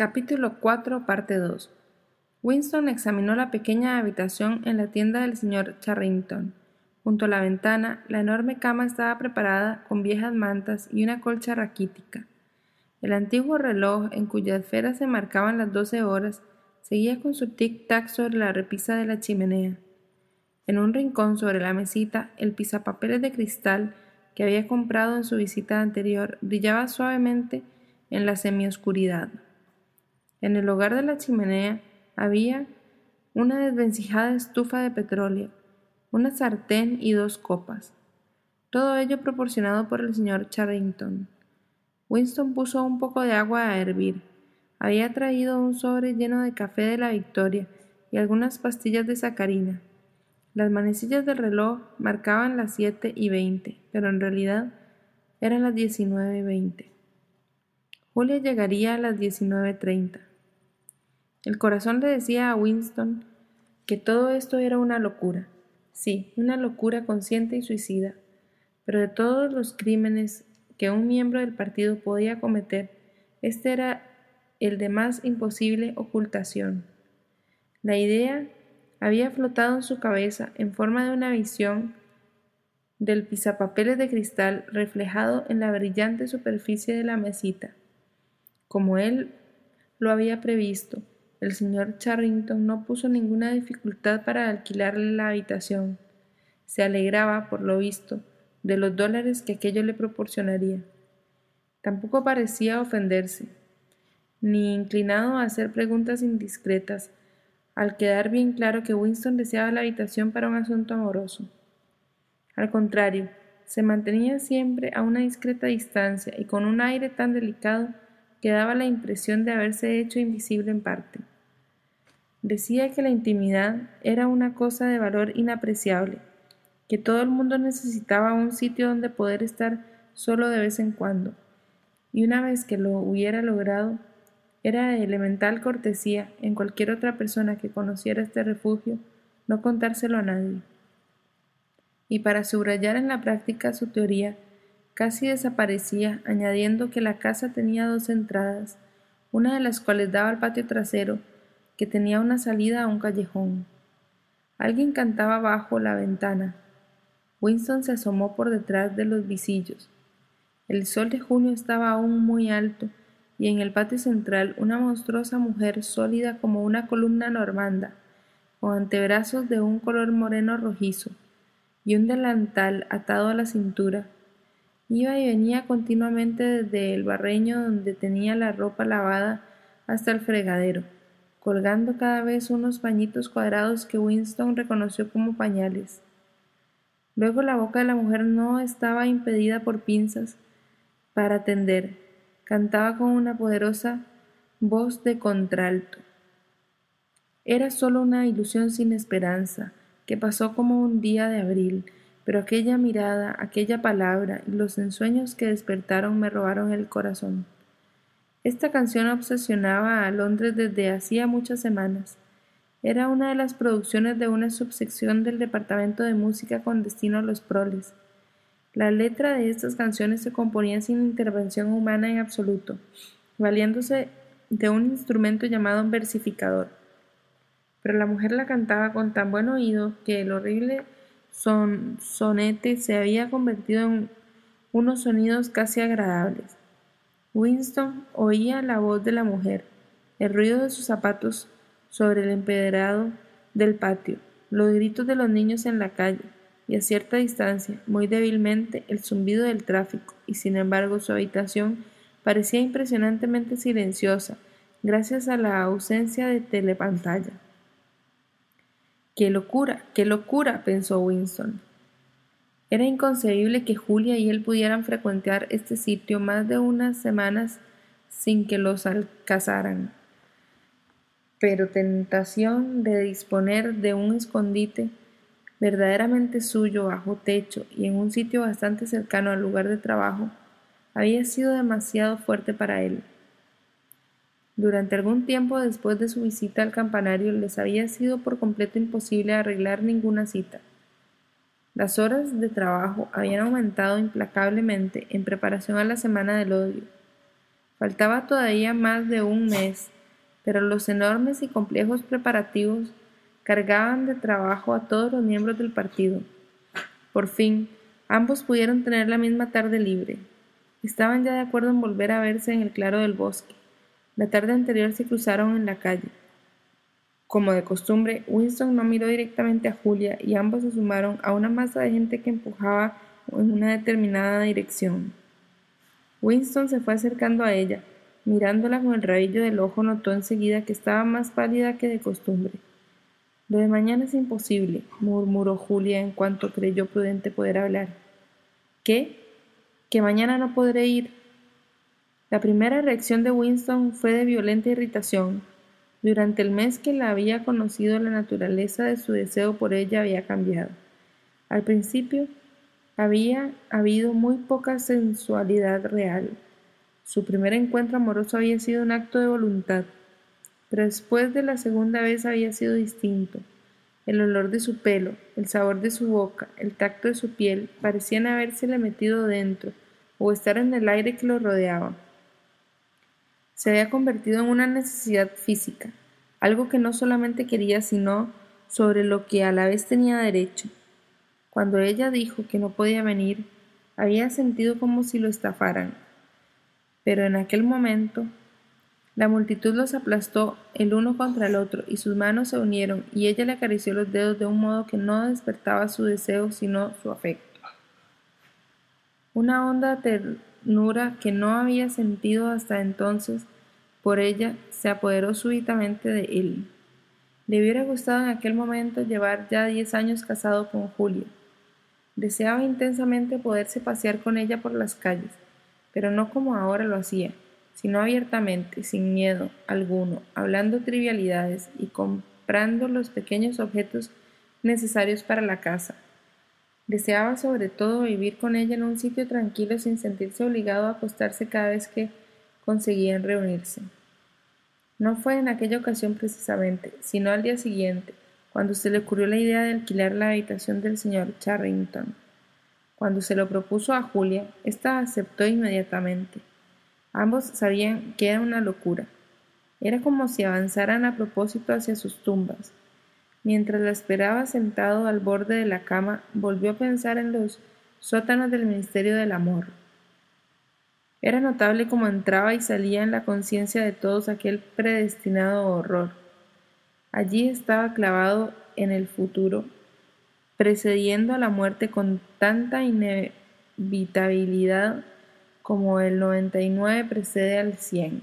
Capítulo 4, parte 2. Winston examinó la pequeña habitación en la tienda del señor Charrington. Junto a la ventana, la enorme cama estaba preparada con viejas mantas y una colcha raquítica. El antiguo reloj, en cuya esfera se marcaban las doce horas, seguía con su tic-tac sobre la repisa de la chimenea. En un rincón sobre la mesita, el pisapapeles de cristal que había comprado en su visita anterior brillaba suavemente en la semioscuridad. En el hogar de la chimenea había una desvencijada estufa de petróleo, una sartén y dos copas. Todo ello proporcionado por el señor Charrington. Winston puso un poco de agua a hervir. Había traído un sobre lleno de café de la Victoria y algunas pastillas de sacarina. Las manecillas del reloj marcaban las siete y veinte, pero en realidad eran las diecinueve y veinte. Julia llegaría a las diecinueve treinta. El corazón le decía a Winston que todo esto era una locura, sí, una locura consciente y suicida, pero de todos los crímenes que un miembro del partido podía cometer, este era el de más imposible ocultación. La idea había flotado en su cabeza en forma de una visión del pisapapeles de cristal reflejado en la brillante superficie de la mesita. Como él lo había previsto, el señor Charrington no puso ninguna dificultad para alquilarle la habitación. Se alegraba, por lo visto, de los dólares que aquello le proporcionaría. Tampoco parecía ofenderse, ni inclinado a hacer preguntas indiscretas, al quedar bien claro que Winston deseaba la habitación para un asunto amoroso. Al contrario, se mantenía siempre a una discreta distancia y con un aire tan delicado que daba la impresión de haberse hecho invisible en parte. Decía que la intimidad era una cosa de valor inapreciable, que todo el mundo necesitaba un sitio donde poder estar solo de vez en cuando, y una vez que lo hubiera logrado, era de elemental cortesía en cualquier otra persona que conociera este refugio no contárselo a nadie. Y para subrayar en la práctica su teoría, casi desaparecía, añadiendo que la casa tenía dos entradas, una de las cuales daba al patio trasero que tenía una salida a un callejón. Alguien cantaba bajo la ventana. Winston se asomó por detrás de los visillos. El sol de junio estaba aún muy alto y en el patio central una monstruosa mujer sólida como una columna normanda, con antebrazos de un color moreno rojizo y un delantal atado a la cintura, iba y venía continuamente desde el barreño donde tenía la ropa lavada hasta el fregadero colgando cada vez unos pañitos cuadrados que Winston reconoció como pañales. Luego la boca de la mujer no estaba impedida por pinzas para atender. Cantaba con una poderosa voz de contralto. Era solo una ilusión sin esperanza, que pasó como un día de abril, pero aquella mirada, aquella palabra y los ensueños que despertaron me robaron el corazón. Esta canción obsesionaba a Londres desde hacía muchas semanas. Era una de las producciones de una subsección del Departamento de Música con destino a los proles. La letra de estas canciones se componía sin intervención humana en absoluto, valiéndose de un instrumento llamado versificador. Pero la mujer la cantaba con tan buen oído que el horrible son sonete se había convertido en unos sonidos casi agradables. Winston oía la voz de la mujer, el ruido de sus zapatos sobre el empedrado del patio, los gritos de los niños en la calle, y a cierta distancia, muy débilmente, el zumbido del tráfico, y sin embargo su habitación parecía impresionantemente silenciosa, gracias a la ausencia de telepantalla. ¡Qué locura! ¡Qué locura! pensó Winston. Era inconcebible que Julia y él pudieran frecuentar este sitio más de unas semanas sin que los alcanzaran. Pero tentación de disponer de un escondite verdaderamente suyo bajo techo y en un sitio bastante cercano al lugar de trabajo había sido demasiado fuerte para él. Durante algún tiempo después de su visita al campanario les había sido por completo imposible arreglar ninguna cita. Las horas de trabajo habían aumentado implacablemente en preparación a la Semana del Odio. Faltaba todavía más de un mes, pero los enormes y complejos preparativos cargaban de trabajo a todos los miembros del partido. Por fin, ambos pudieron tener la misma tarde libre. Estaban ya de acuerdo en volver a verse en el claro del bosque. La tarde anterior se cruzaron en la calle. Como de costumbre, Winston no miró directamente a Julia y ambos se sumaron a una masa de gente que empujaba en una determinada dirección. Winston se fue acercando a ella. Mirándola con el rabillo del ojo notó enseguida que estaba más pálida que de costumbre. Lo de mañana es imposible, murmuró Julia en cuanto creyó prudente poder hablar. ¿Qué? ¿Que mañana no podré ir? La primera reacción de Winston fue de violenta irritación. Durante el mes que la había conocido la naturaleza de su deseo por ella había cambiado. Al principio había habido muy poca sensualidad real. Su primer encuentro amoroso había sido un acto de voluntad, pero después de la segunda vez había sido distinto. El olor de su pelo, el sabor de su boca, el tacto de su piel parecían habérsele metido dentro o estar en el aire que lo rodeaba se había convertido en una necesidad física, algo que no solamente quería, sino sobre lo que a la vez tenía derecho. Cuando ella dijo que no podía venir, había sentido como si lo estafaran. Pero en aquel momento, la multitud los aplastó el uno contra el otro y sus manos se unieron y ella le acarició los dedos de un modo que no despertaba su deseo sino su afecto. Una honda ternura que no había sentido hasta entonces por ella se apoderó súbitamente de él. Le hubiera gustado en aquel momento llevar ya diez años casado con Julia. Deseaba intensamente poderse pasear con ella por las calles, pero no como ahora lo hacía, sino abiertamente, sin miedo alguno, hablando trivialidades y comprando los pequeños objetos necesarios para la casa. Deseaba sobre todo vivir con ella en un sitio tranquilo sin sentirse obligado a acostarse cada vez que conseguían reunirse. No fue en aquella ocasión precisamente, sino al día siguiente, cuando se le ocurrió la idea de alquilar la habitación del señor Charrington. Cuando se lo propuso a Julia, ésta aceptó inmediatamente. Ambos sabían que era una locura. Era como si avanzaran a propósito hacia sus tumbas. Mientras la esperaba sentado al borde de la cama, volvió a pensar en los sótanos del Ministerio del Amor, era notable cómo entraba y salía en la conciencia de todos aquel predestinado horror. Allí estaba clavado en el futuro, precediendo a la muerte con tanta inevitabilidad como el 99 precede al 100.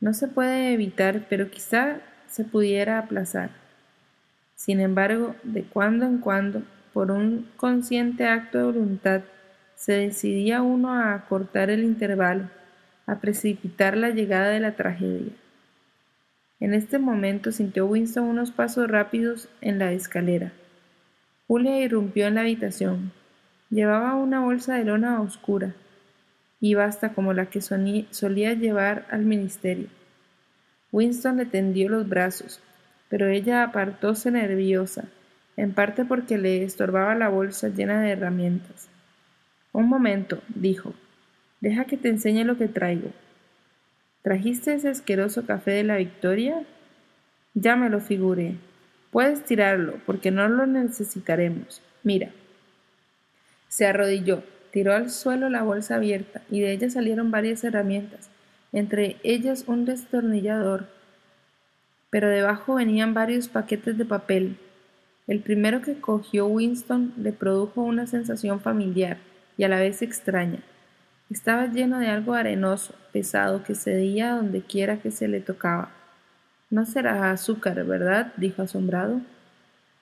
No se puede evitar, pero quizá se pudiera aplazar. Sin embargo, de cuando en cuando, por un consciente acto de voluntad, se decidía uno a acortar el intervalo, a precipitar la llegada de la tragedia. En este momento sintió Winston unos pasos rápidos en la escalera. Julia irrumpió en la habitación. Llevaba una bolsa de lona oscura y basta como la que solía llevar al ministerio. Winston le tendió los brazos, pero ella apartóse nerviosa, en parte porque le estorbaba la bolsa llena de herramientas. Un momento, dijo. Deja que te enseñe lo que traigo. ¿Trajiste ese asqueroso café de la Victoria? Ya me lo figuré. Puedes tirarlo, porque no lo necesitaremos. Mira. Se arrodilló, tiró al suelo la bolsa abierta y de ella salieron varias herramientas, entre ellas un destornillador. Pero debajo venían varios paquetes de papel. El primero que cogió Winston le produjo una sensación familiar y a la vez extraña. Estaba lleno de algo arenoso, pesado, que cedía donde quiera que se le tocaba. No será azúcar, ¿verdad? dijo asombrado.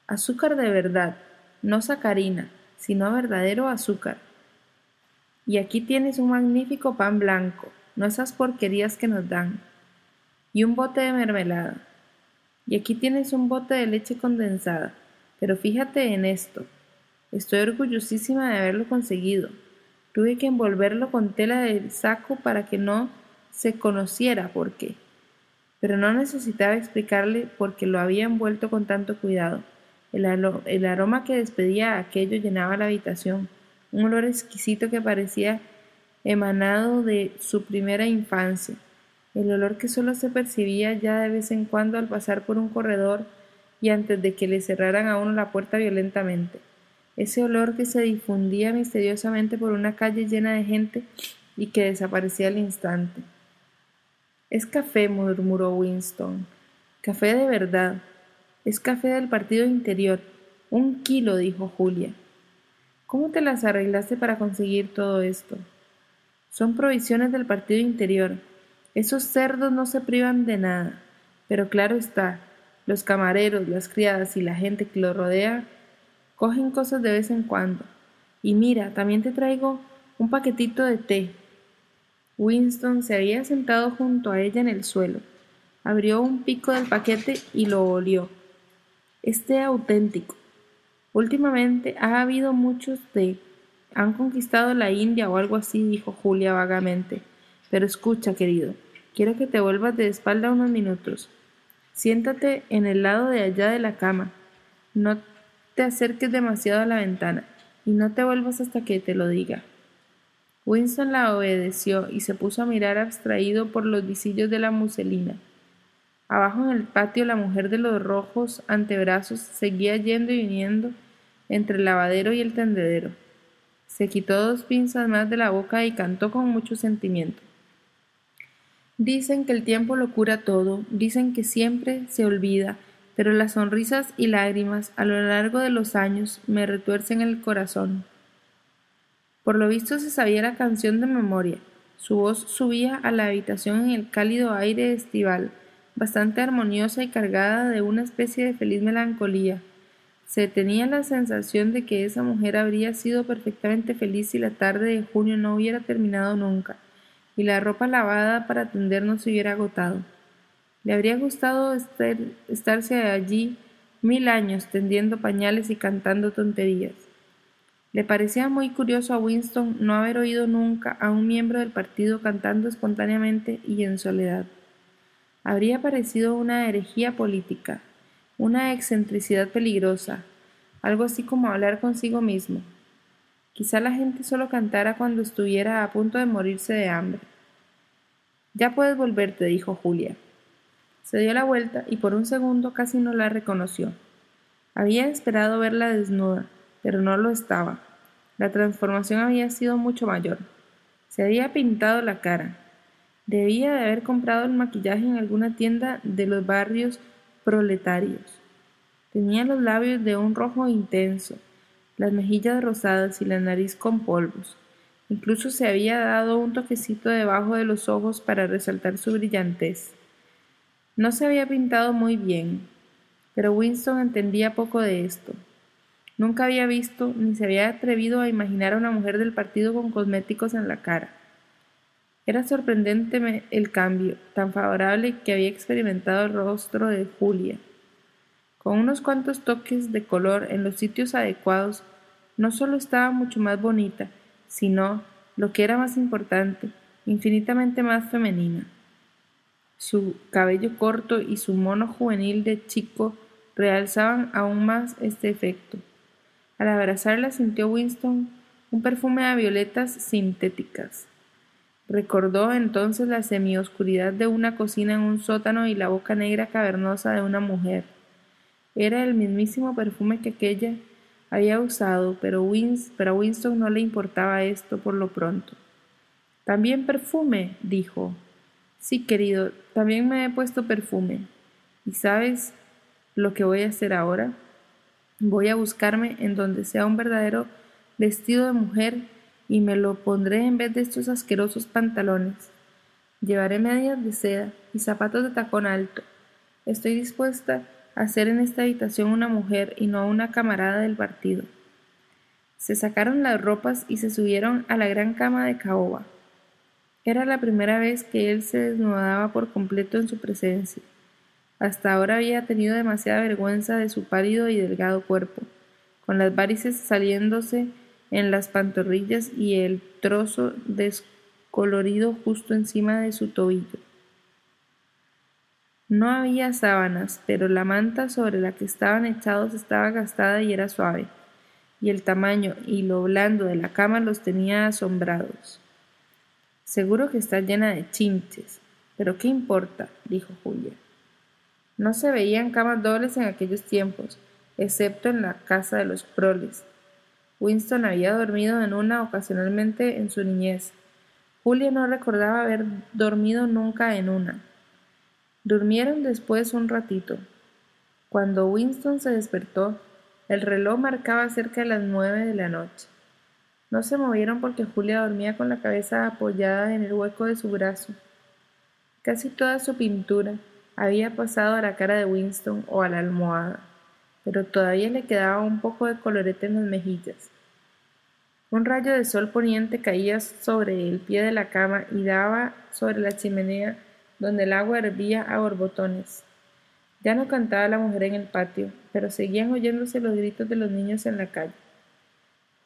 Azúcar de verdad, no sacarina, sino verdadero azúcar. Y aquí tienes un magnífico pan blanco, no esas porquerías que nos dan. Y un bote de mermelada. Y aquí tienes un bote de leche condensada. Pero fíjate en esto. Estoy orgullosísima de haberlo conseguido. Tuve que envolverlo con tela de saco para que no se conociera por qué. Pero no necesitaba explicarle por qué lo había envuelto con tanto cuidado. El, el aroma que despedía aquello llenaba la habitación, un olor exquisito que parecía emanado de su primera infancia, el olor que solo se percibía ya de vez en cuando al pasar por un corredor y antes de que le cerraran a uno la puerta violentamente ese olor que se difundía misteriosamente por una calle llena de gente y que desaparecía al instante. Es café, murmuró Winston. Café de verdad. Es café del partido interior. Un kilo, dijo Julia. ¿Cómo te las arreglaste para conseguir todo esto? Son provisiones del partido interior. Esos cerdos no se privan de nada. Pero claro está, los camareros, las criadas y la gente que lo rodea cogen cosas de vez en cuando. Y mira, también te traigo un paquetito de té. Winston se había sentado junto a ella en el suelo. Abrió un pico del paquete y lo olió. Es té auténtico. Últimamente ha habido muchos té. Han conquistado la India o algo así, dijo Julia vagamente. Pero escucha, querido, quiero que te vuelvas de espalda unos minutos. Siéntate en el lado de allá de la cama. No te acerques demasiado a la ventana y no te vuelvas hasta que te lo diga. Winston la obedeció y se puso a mirar abstraído por los visillos de la muselina. Abajo en el patio la mujer de los rojos antebrazos seguía yendo y viniendo entre el lavadero y el tendedero. Se quitó dos pinzas más de la boca y cantó con mucho sentimiento. Dicen que el tiempo lo cura todo, dicen que siempre se olvida, pero las sonrisas y lágrimas a lo largo de los años me retuercen el corazón. Por lo visto se sabía la canción de memoria. Su voz subía a la habitación en el cálido aire estival, bastante armoniosa y cargada de una especie de feliz melancolía. Se tenía la sensación de que esa mujer habría sido perfectamente feliz si la tarde de junio no hubiera terminado nunca, y la ropa lavada para atender no se hubiera agotado. Le habría gustado estarse allí mil años tendiendo pañales y cantando tonterías. Le parecía muy curioso a Winston no haber oído nunca a un miembro del partido cantando espontáneamente y en soledad. Habría parecido una herejía política, una excentricidad peligrosa, algo así como hablar consigo mismo. Quizá la gente solo cantara cuando estuviera a punto de morirse de hambre. Ya puedes volverte, dijo Julia. Se dio la vuelta y por un segundo casi no la reconoció. Había esperado verla desnuda, pero no lo estaba. La transformación había sido mucho mayor. Se había pintado la cara. Debía de haber comprado el maquillaje en alguna tienda de los barrios proletarios. Tenía los labios de un rojo intenso, las mejillas rosadas y la nariz con polvos. Incluso se había dado un toquecito debajo de los ojos para resaltar su brillantez. No se había pintado muy bien, pero Winston entendía poco de esto. Nunca había visto ni se había atrevido a imaginar a una mujer del partido con cosméticos en la cara. Era sorprendente el cambio, tan favorable que había experimentado el rostro de Julia. Con unos cuantos toques de color en los sitios adecuados, no solo estaba mucho más bonita, sino, lo que era más importante, infinitamente más femenina. Su cabello corto y su mono juvenil de chico realzaban aún más este efecto. Al abrazarla sintió Winston un perfume a violetas sintéticas. Recordó entonces la semioscuridad de una cocina en un sótano y la boca negra cavernosa de una mujer. Era el mismísimo perfume que aquella había usado, pero, pero a Winston no le importaba esto por lo pronto. También perfume, dijo. Sí, querido, también me he puesto perfume. ¿Y sabes lo que voy a hacer ahora? Voy a buscarme en donde sea un verdadero vestido de mujer y me lo pondré en vez de estos asquerosos pantalones. Llevaré medias de seda y zapatos de tacón alto. Estoy dispuesta a ser en esta habitación una mujer y no una camarada del partido. Se sacaron las ropas y se subieron a la gran cama de caoba. Era la primera vez que él se desnudaba por completo en su presencia. Hasta ahora había tenido demasiada vergüenza de su pálido y delgado cuerpo, con las varices saliéndose en las pantorrillas y el trozo descolorido justo encima de su tobillo. No había sábanas, pero la manta sobre la que estaban echados estaba gastada y era suave, y el tamaño y lo blando de la cama los tenía asombrados. Seguro que está llena de chinches, pero ¿qué importa? dijo Julia. No se veían camas dobles en aquellos tiempos, excepto en la casa de los proles. Winston había dormido en una ocasionalmente en su niñez. Julia no recordaba haber dormido nunca en una. Durmieron después un ratito. Cuando Winston se despertó, el reloj marcaba cerca de las nueve de la noche. No se movieron porque Julia dormía con la cabeza apoyada en el hueco de su brazo. Casi toda su pintura, había pasado a la cara de Winston o a la almohada, pero todavía le quedaba un poco de colorete en las mejillas. Un rayo de sol poniente caía sobre el pie de la cama y daba sobre la chimenea donde el agua hervía a borbotones. Ya no cantaba la mujer en el patio, pero seguían oyéndose los gritos de los niños en la calle.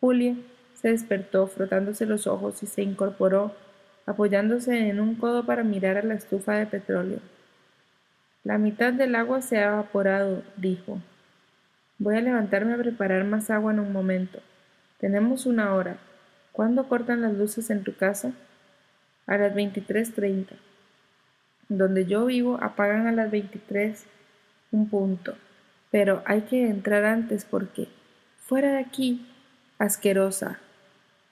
Julia se despertó frotándose los ojos y se incorporó, apoyándose en un codo para mirar a la estufa de petróleo. La mitad del agua se ha evaporado, dijo. Voy a levantarme a preparar más agua en un momento. Tenemos una hora. ¿Cuándo cortan las luces en tu casa? A las veintitrés treinta. Donde yo vivo apagan a las veintitrés un punto. Pero hay que entrar antes porque... Fuera de aquí. Asquerosa.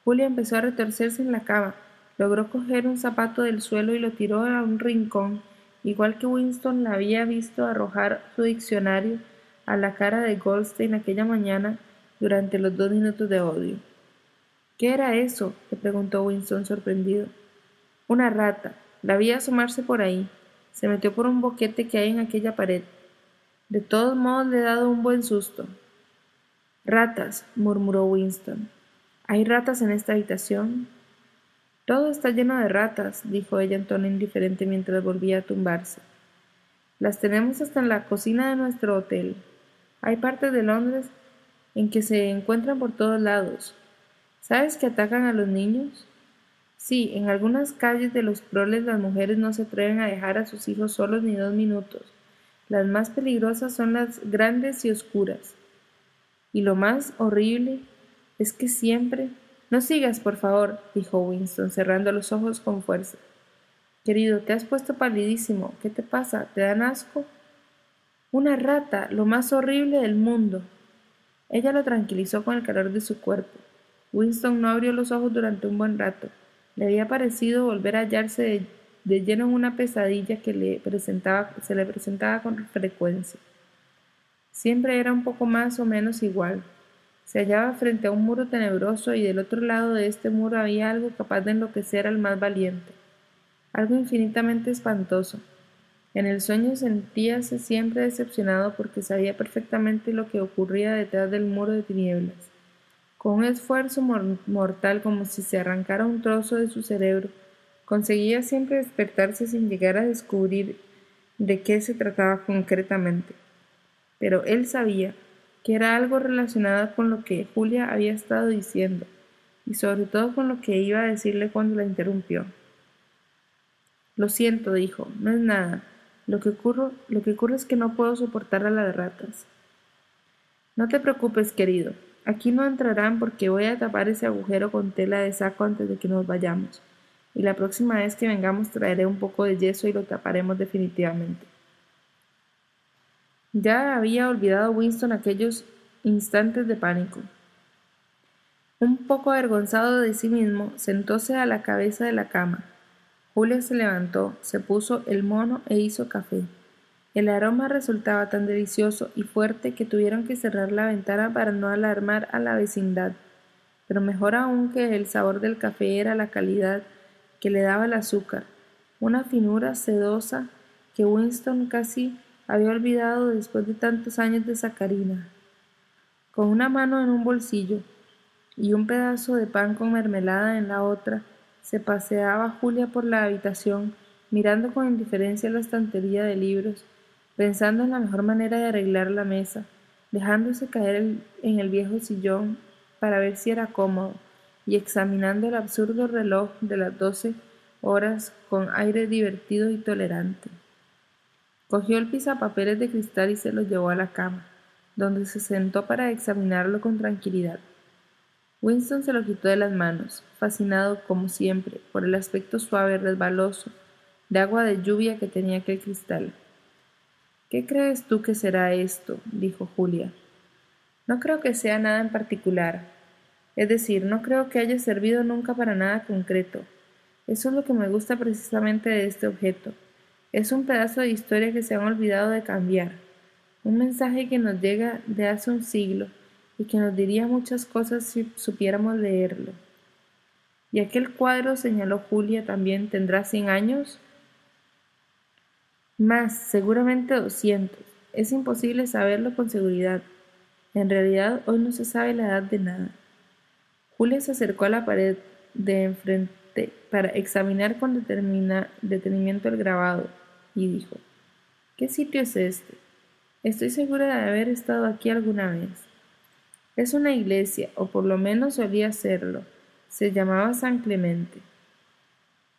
Julia empezó a retorcerse en la cama. Logró coger un zapato del suelo y lo tiró a un rincón igual que Winston la había visto arrojar su diccionario a la cara de Goldstein aquella mañana durante los dos minutos de odio. ¿Qué era eso? le preguntó Winston sorprendido. Una rata. La vi asomarse por ahí. Se metió por un boquete que hay en aquella pared. De todos modos le he dado un buen susto. Ratas, murmuró Winston. ¿Hay ratas en esta habitación? Todo está lleno de ratas, dijo ella en tono indiferente mientras volvía a tumbarse. Las tenemos hasta en la cocina de nuestro hotel. Hay partes de Londres en que se encuentran por todos lados. ¿Sabes que atacan a los niños? Sí, en algunas calles de los proles las mujeres no se atreven a dejar a sus hijos solos ni dos minutos. Las más peligrosas son las grandes y oscuras. Y lo más horrible es que siempre, no sigas, por favor, dijo Winston, cerrando los ojos con fuerza. Querido, te has puesto palidísimo. ¿Qué te pasa? ¿Te dan asco? Una rata, lo más horrible del mundo. Ella lo tranquilizó con el calor de su cuerpo. Winston no abrió los ojos durante un buen rato. Le había parecido volver a hallarse de, lleno en una pesadilla que le presentaba, se le presentaba con frecuencia. Siempre era un poco más o menos igual, se hallaba frente a un muro tenebroso y del otro lado de este muro había algo capaz de enloquecer al más valiente, algo infinitamente espantoso. En el sueño sentíase siempre decepcionado porque sabía perfectamente lo que ocurría detrás del muro de tinieblas. Con un esfuerzo mortal como si se arrancara un trozo de su cerebro, conseguía siempre despertarse sin llegar a descubrir de qué se trataba concretamente. Pero él sabía que era algo relacionado con lo que Julia había estado diciendo, y sobre todo con lo que iba a decirle cuando la interrumpió. Lo siento, dijo, no es nada. Lo que, ocurre, lo que ocurre es que no puedo soportar a las ratas. No te preocupes, querido. Aquí no entrarán porque voy a tapar ese agujero con tela de saco antes de que nos vayamos. Y la próxima vez que vengamos traeré un poco de yeso y lo taparemos definitivamente. Ya había olvidado Winston aquellos instantes de pánico. Un poco avergonzado de sí mismo, sentóse a la cabeza de la cama. Julia se levantó, se puso el mono e hizo café. El aroma resultaba tan delicioso y fuerte que tuvieron que cerrar la ventana para no alarmar a la vecindad. Pero mejor aún que el sabor del café era la calidad que le daba el azúcar, una finura sedosa que Winston casi había olvidado después de tantos años de sacarina. Con una mano en un bolsillo y un pedazo de pan con mermelada en la otra, se paseaba Julia por la habitación, mirando con indiferencia la estantería de libros, pensando en la mejor manera de arreglar la mesa, dejándose caer en el viejo sillón para ver si era cómodo, y examinando el absurdo reloj de las doce horas con aire divertido y tolerante. Cogió el pisapapeles de cristal y se lo llevó a la cama, donde se sentó para examinarlo con tranquilidad. Winston se lo quitó de las manos, fascinado, como siempre, por el aspecto suave y resbaloso de agua de lluvia que tenía aquel cristal. ¿Qué crees tú que será esto? dijo Julia. No creo que sea nada en particular. Es decir, no creo que haya servido nunca para nada concreto. Eso es lo que me gusta precisamente de este objeto. Es un pedazo de historia que se han olvidado de cambiar. Un mensaje que nos llega de hace un siglo y que nos diría muchas cosas si supiéramos leerlo. ¿Y aquel cuadro, señaló Julia, también tendrá cien años? Más, seguramente doscientos. Es imposible saberlo con seguridad. En realidad, hoy no se sabe la edad de nada. Julia se acercó a la pared de enfrente para examinar con detenimiento el grabado y dijo, ¿Qué sitio es este? Estoy segura de haber estado aquí alguna vez. Es una iglesia, o por lo menos solía serlo. Se llamaba San Clemente.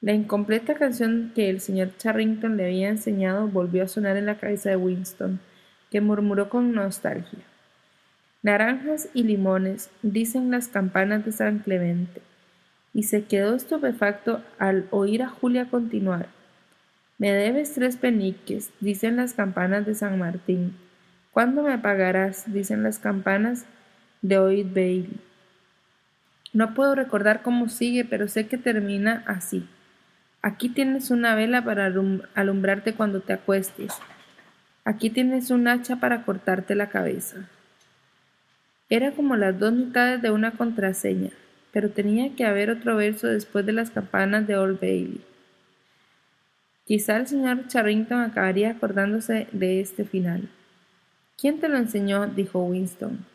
La incompleta canción que el señor Charrington le había enseñado volvió a sonar en la cabeza de Winston, que murmuró con nostalgia. Naranjas y limones, dicen las campanas de San Clemente, y se quedó estupefacto al oír a Julia continuar. Me debes tres peniques, dicen las campanas de San Martín. ¿Cuándo me pagarás? dicen las campanas de Oid Bailey. No puedo recordar cómo sigue, pero sé que termina así. Aquí tienes una vela para alumbrarte cuando te acuestes. Aquí tienes un hacha para cortarte la cabeza. Era como las dos mitades de una contraseña, pero tenía que haber otro verso después de las campanas de Old Bailey. Quizá el señor Charrington acabaría acordándose de este final. ¿Quién te lo enseñó? dijo Winston.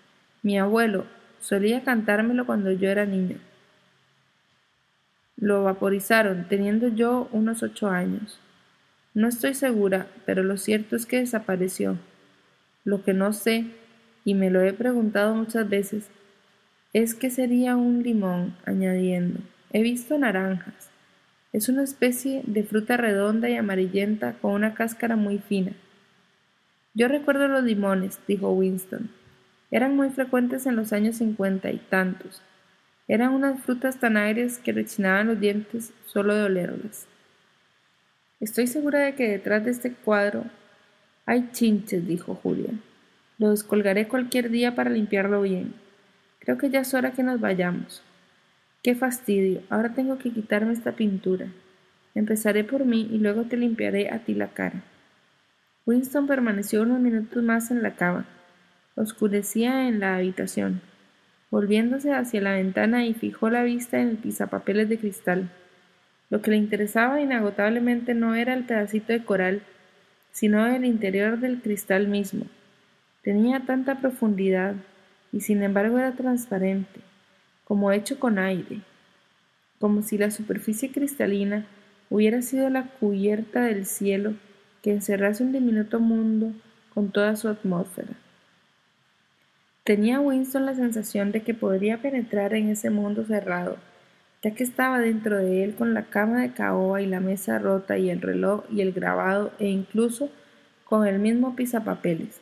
Mi abuelo. Solía cantármelo cuando yo era niño. Lo vaporizaron, teniendo yo unos ocho años. No estoy segura, pero lo cierto es que desapareció. Lo que no sé y me lo he preguntado muchas veces, es que sería un limón, añadiendo, he visto naranjas. Es una especie de fruta redonda y amarillenta con una cáscara muy fina. Yo recuerdo los limones, dijo Winston. Eran muy frecuentes en los años cincuenta y tantos. Eran unas frutas tan agrias que rechinaban los dientes solo de olerlas. Estoy segura de que detrás de este cuadro hay chinches, dijo Julia. Lo descolgaré cualquier día para limpiarlo bien. Creo que ya es hora que nos vayamos. Qué fastidio. Ahora tengo que quitarme esta pintura. Empezaré por mí y luego te limpiaré a ti la cara. Winston permaneció unos minutos más en la cama. Oscurecía en la habitación. Volviéndose hacia la ventana y fijó la vista en el pisapapeles de cristal. Lo que le interesaba inagotablemente no era el pedacito de coral, sino el interior del cristal mismo. Tenía tanta profundidad y sin embargo era transparente, como hecho con aire, como si la superficie cristalina hubiera sido la cubierta del cielo que encerrase un diminuto mundo con toda su atmósfera. Tenía Winston la sensación de que podría penetrar en ese mundo cerrado, ya que estaba dentro de él con la cama de caoba y la mesa rota y el reloj y el grabado e incluso con el mismo pisapapeles.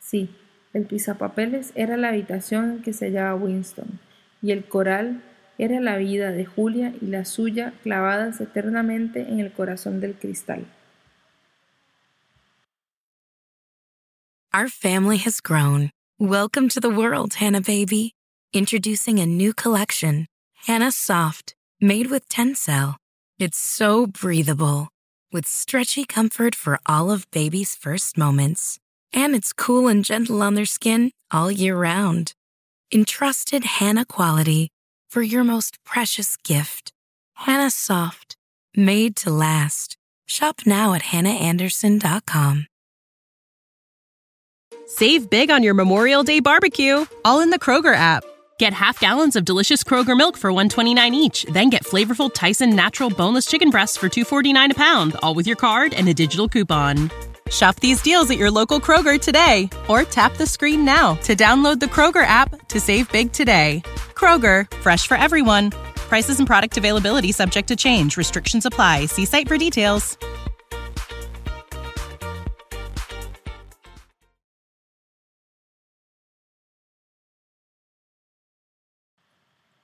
Sí, el pisapapeles era la habitación en que se hallaba Winston, y el coral era la vida de Julia y la suya clavadas eternamente en el corazón del cristal. Our family has grown. Welcome to the world, Hannah Baby. Introducing a new collection, Hannah Soft, made with Tencel. It's so breathable, with stretchy comfort for all of baby's first moments. And it's cool and gentle on their skin all year round. Entrusted Hannah quality for your most precious gift. Hannah Soft, made to last. Shop now at hannahanderson.com. Save big on your Memorial Day barbecue, all in the Kroger app. Get half gallons of delicious Kroger milk for 129 each, then get flavorful Tyson natural boneless chicken breasts for 249 a pound, all with your card and a digital coupon. Shop these deals at your local Kroger today or tap the screen now to download the Kroger app to save big today. Kroger, fresh for everyone. Prices and product availability subject to change. Restrictions apply. See site for details.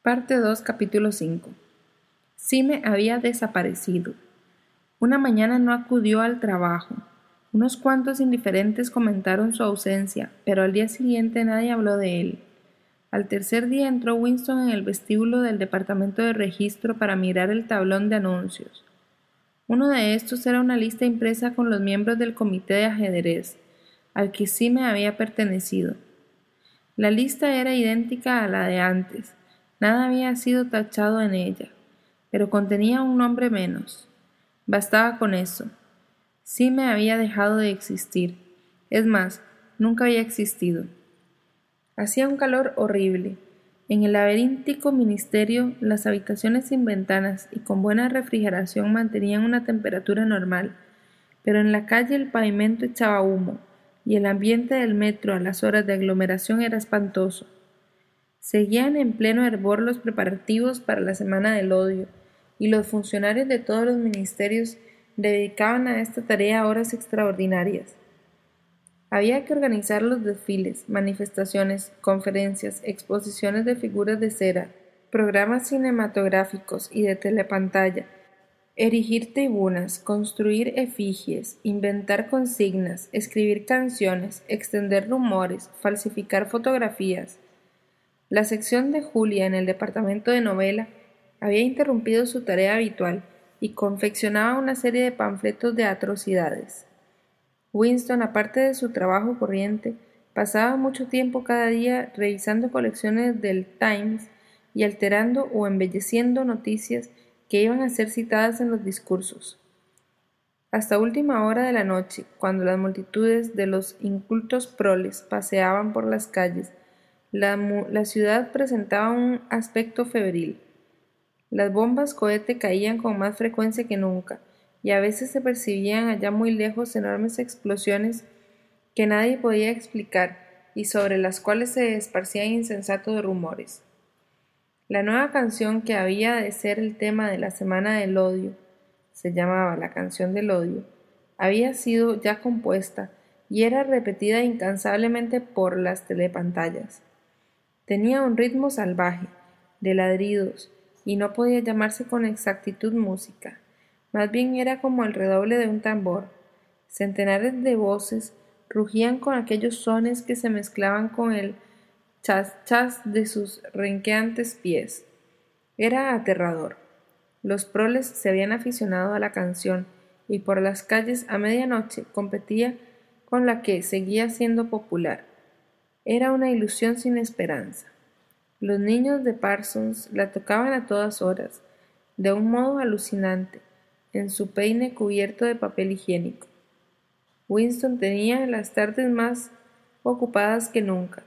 Parte 2, capítulo 5. Sime había desaparecido. Una mañana no acudió al trabajo. Unos cuantos indiferentes comentaron su ausencia, pero al día siguiente nadie habló de él. Al tercer día entró Winston en el vestíbulo del departamento de registro para mirar el tablón de anuncios. Uno de estos era una lista impresa con los miembros del comité de ajedrez, al que Sime había pertenecido. La lista era idéntica a la de antes, Nada había sido tachado en ella, pero contenía un nombre menos. Bastaba con eso. Sí me había dejado de existir. Es más, nunca había existido. Hacía un calor horrible. En el laberíntico ministerio, las habitaciones sin ventanas y con buena refrigeración mantenían una temperatura normal, pero en la calle el pavimento echaba humo, y el ambiente del metro a las horas de aglomeración era espantoso. Seguían en pleno hervor los preparativos para la Semana del Odio, y los funcionarios de todos los ministerios dedicaban a esta tarea horas extraordinarias. Había que organizar los desfiles, manifestaciones, conferencias, exposiciones de figuras de cera, programas cinematográficos y de telepantalla, erigir tribunas, construir efigies, inventar consignas, escribir canciones, extender rumores, falsificar fotografías, la sección de Julia en el departamento de novela había interrumpido su tarea habitual y confeccionaba una serie de panfletos de atrocidades. Winston, aparte de su trabajo corriente, pasaba mucho tiempo cada día revisando colecciones del Times y alterando o embelleciendo noticias que iban a ser citadas en los discursos. Hasta última hora de la noche, cuando las multitudes de los incultos proles paseaban por las calles la, ciudad presentaba un aspecto febril. Las bombas cohete caían con más frecuencia que nunca, y a veces se percibían allá muy lejos enormes explosiones que nadie podía explicar y sobre las cuales se esparcían insensatos rumores. La nueva canción que había de ser el tema de la Semana del Odio, se llamaba la canción del odio, había sido ya compuesta y era repetida incansablemente por las telepantallas. Tenía un ritmo salvaje, de ladridos, y no podía llamarse con exactitud música. Más bien era como el redoble de un tambor. Centenares de voces rugían con aquellos sones que se mezclaban con el chas chas de sus renqueantes pies. Era aterrador. Los proles se habían aficionado a la canción y por las calles a medianoche competía con la que seguía siendo popular. Era una ilusión sin esperanza. Los niños de Parsons la tocaban a todas horas, de un modo alucinante, en su peine cubierto de papel higiénico. Winston tenía las tardes más ocupadas que nunca.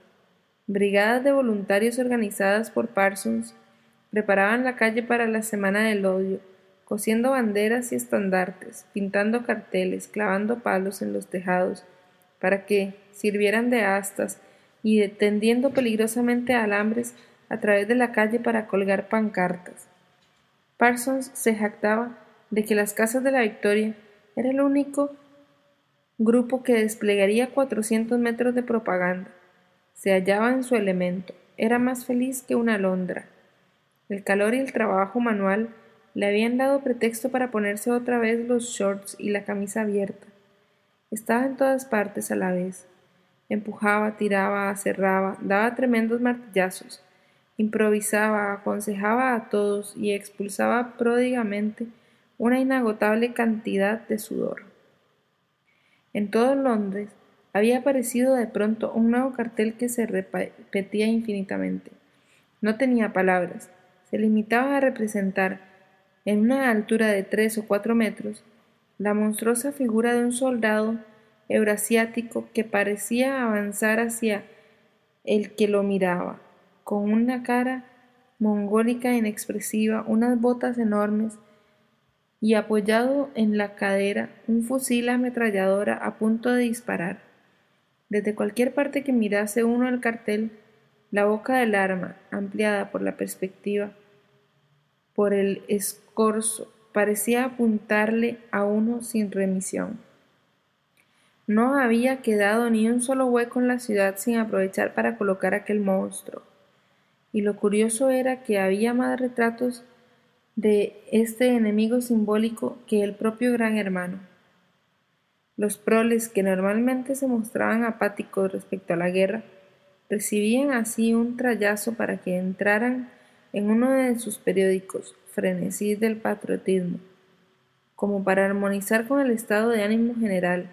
Brigadas de voluntarios organizadas por Parsons preparaban la calle para la Semana del Odio, cosiendo banderas y estandartes, pintando carteles, clavando palos en los tejados, para que sirvieran de astas y tendiendo peligrosamente alambres a través de la calle para colgar pancartas. Parsons se jactaba de que las casas de la Victoria era el único grupo que desplegaría 400 metros de propaganda. Se hallaba en su elemento, era más feliz que una alondra. El calor y el trabajo manual le habían dado pretexto para ponerse otra vez los shorts y la camisa abierta. Estaba en todas partes a la vez Empujaba, tiraba, cerraba, daba tremendos martillazos, improvisaba, aconsejaba a todos y expulsaba pródigamente una inagotable cantidad de sudor. En todo Londres había aparecido de pronto un nuevo cartel que se repetía infinitamente. No tenía palabras, se limitaba a representar, en una altura de tres o cuatro metros, la monstruosa figura de un soldado eurasiático que parecía avanzar hacia el que lo miraba, con una cara mongólica inexpresiva, unas botas enormes y apoyado en la cadera un fusil ametralladora a punto de disparar. Desde cualquier parte que mirase uno el cartel, la boca del arma, ampliada por la perspectiva, por el escorzo, parecía apuntarle a uno sin remisión. No había quedado ni un solo hueco en la ciudad sin aprovechar para colocar aquel monstruo. Y lo curioso era que había más retratos de este enemigo simbólico que el propio gran hermano. Los proles, que normalmente se mostraban apáticos respecto a la guerra, recibían así un trayazo para que entraran en uno de sus periódicos, Frenesí del Patriotismo, como para armonizar con el estado de ánimo general